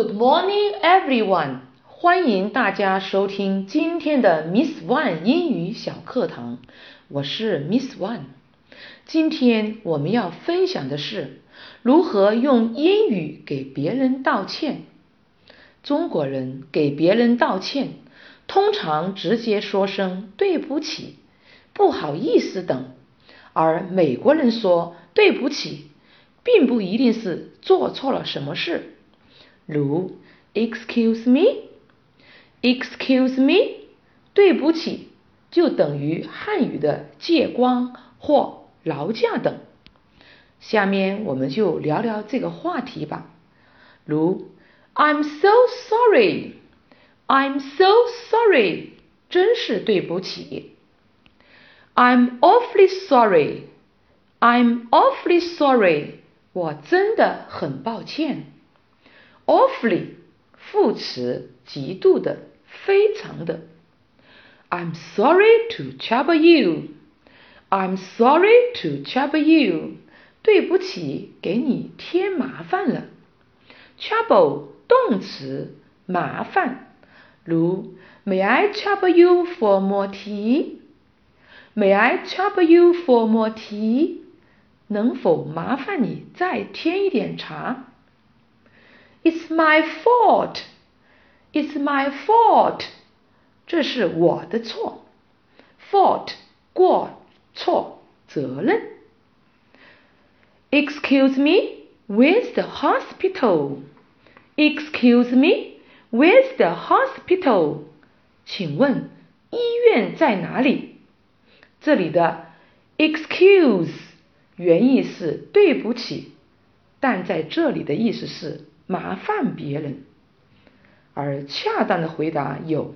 Good morning, everyone！欢迎大家收听今天的 Miss One 英语小课堂，我是 Miss One。今天我们要分享的是如何用英语给别人道歉。中国人给别人道歉，通常直接说声对不起、不好意思等，而美国人说对不起。并不一定是做错了什么事，如 “excuse me”，“excuse me”，对不起，就等于汉语的借光或劳驾等。下面我们就聊聊这个话题吧，如 “I'm so sorry”，“I'm so sorry”，真是对不起；“I'm awfully sorry”，“I'm awfully sorry”。我真的很抱歉。 Awfully，副词，极度的，非常的。I'm sorry to trouble you. I'm sorry to trouble you. 对不起，给你添麻烦了。Trouble，动词，麻烦。如 May I trouble you for more tea？May I trouble you for more tea？能否麻烦你再添一点茶 ？It's my fault. It's my fault. 这是我的错。Fault 过错责任。Excuse me, where's the hospital? Excuse me, where's the hospital? 请问医院在哪里？这里的 excuse。原意是对不起，但在这里的意思是 麻烦别人。而恰当的回答有：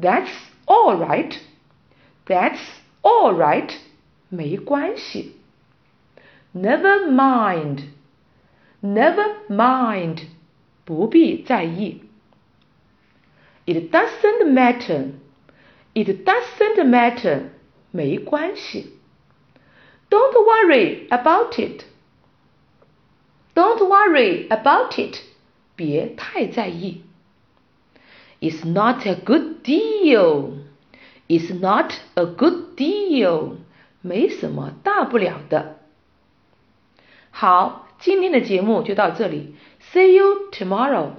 That's all right. That's all right. 没关系。Never mind. Never mind. 不必在意。It doesn't matter. It doesn't matter. 没关系。Don't worry about it. Don't worry about it. 别太在意。It's not a good deal. It's not a good deal. 没什么大不了的。好，今天的节目就到这里。See you tomorrow.